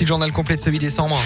Le journal complet de ce 8 décembre.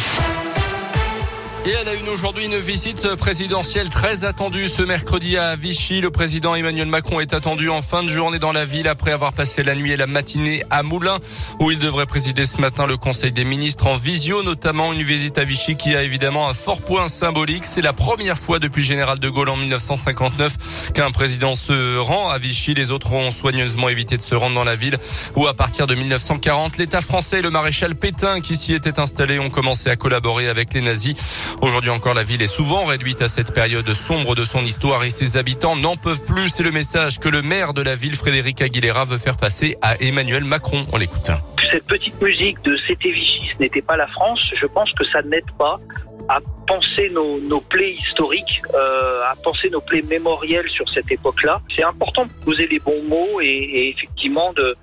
Et elle a une aujourd'hui une visite présidentielle très attendue ce mercredi à Vichy. Le président Emmanuel Macron est attendu en fin de journée dans la ville après avoir passé la nuit et la matinée à Moulins où il devrait présider ce matin le Conseil des ministres en visio, notamment une visite à Vichy qui a évidemment un fort point symbolique. C'est la première fois depuis général de Gaulle en 1959 qu'un président se rend à Vichy. Les autres ont soigneusement évité de se rendre dans la ville où à partir de 1940, l'État français et le maréchal Pétain qui s'y était installé ont commencé à collaborer avec les nazis. Aujourd'hui encore, la ville est souvent réduite à cette période sombre de son histoire et ses habitants n'en peuvent plus. C'est le message que le maire de la ville, Frédéric Aguilera, veut faire passer à Emmanuel Macron. On l'écoute. Cette petite musique de C'était Vichy, ce n'était pas la France, je pense que ça n'aide pas à penser nos, plaies historiques, euh, à penser nos plaies mémorielles sur cette époque-là. C'est important de poser les bons mots et effectivement de,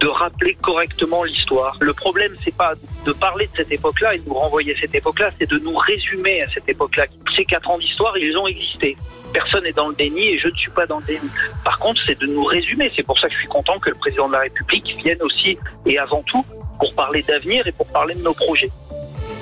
de rappeler correctement l'histoire. Le problème, c'est pas de parler de cette époque-là et de nous renvoyer à cette époque-là, c'est de nous résumer à cette époque-là. Ces quatre ans d'histoire, ils ont existé. Personne n'est dans le déni et je ne suis pas dans le déni. Par contre, c'est de nous résumer. C'est pour ça que je suis content que le président de la République vienne aussi et avant tout pour parler d'avenir et pour parler de nos projets.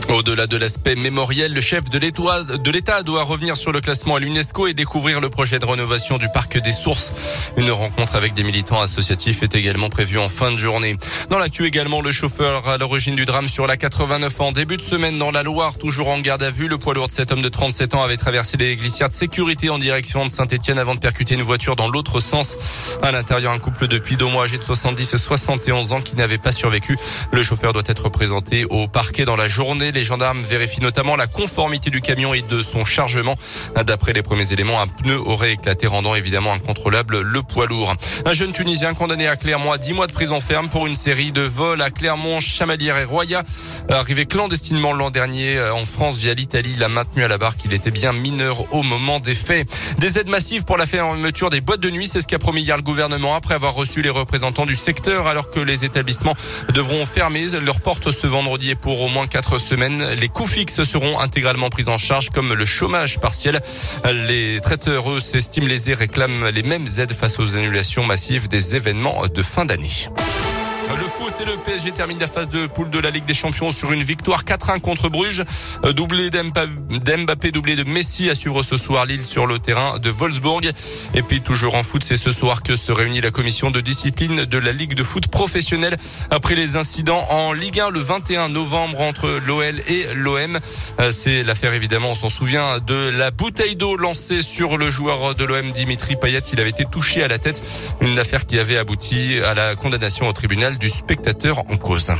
Au-delà de l'aspect mémoriel, le chef de l'État doit revenir sur le classement à l'UNESCO et découvrir le projet de rénovation du parc des sources. Une rencontre avec des militants associatifs est également prévue en fin de journée. Dans l'actu également, le chauffeur à l'origine du drame sur la 89 en début de semaine dans la Loire, toujours en garde à vue. Le poids lourd de cet homme de 37 ans avait traversé les glissières de sécurité en direction de Saint-Etienne avant de percuter une voiture dans l'autre sens. À l'intérieur, un couple de mois âgé de 70 et 71 ans qui n'avait pas survécu. Le chauffeur doit être présenté au parquet dans la journée. Les gendarmes vérifient notamment la conformité du camion et de son chargement. D'après les premiers éléments, un pneu aurait éclaté, rendant évidemment incontrôlable le poids lourd. Un jeune Tunisien condamné à Clermont à 10 mois de prison ferme pour une série de vols à Clermont, Chamalières et Roya. Arrivé clandestinement l'an dernier euh, en France via l'Italie, il a maintenu à la barre qu'il était bien mineur au moment des faits. Des aides massives pour la fermeture des boîtes de nuit, c'est ce qu'a promis hier le gouvernement après avoir reçu les représentants du secteur alors que les établissements devront fermer leurs portes ce vendredi et pour au moins quatre semaines. Les coûts fixes seront intégralement pris en charge comme le chômage partiel. Les traiteurs s'estiment lésés réclament les mêmes aides face aux annulations massives des événements de fin d'année. Le foot et le PSG terminent la phase de poule de la Ligue des Champions sur une victoire 4-1 contre Bruges. Euh, doublé d'Mbappé, doublé de Messi à suivre ce soir Lille sur le terrain de Wolfsburg. Et puis toujours en foot, c'est ce soir que se réunit la commission de discipline de la Ligue de foot professionnelle après les incidents en Ligue 1 le 21 novembre entre l'OL et l'OM. Euh, c'est l'affaire évidemment, on s'en souvient de la bouteille d'eau lancée sur le joueur de l'OM Dimitri Payet. Il avait été touché à la tête. Une affaire qui avait abouti à la condamnation au tribunal du spectateur en cause.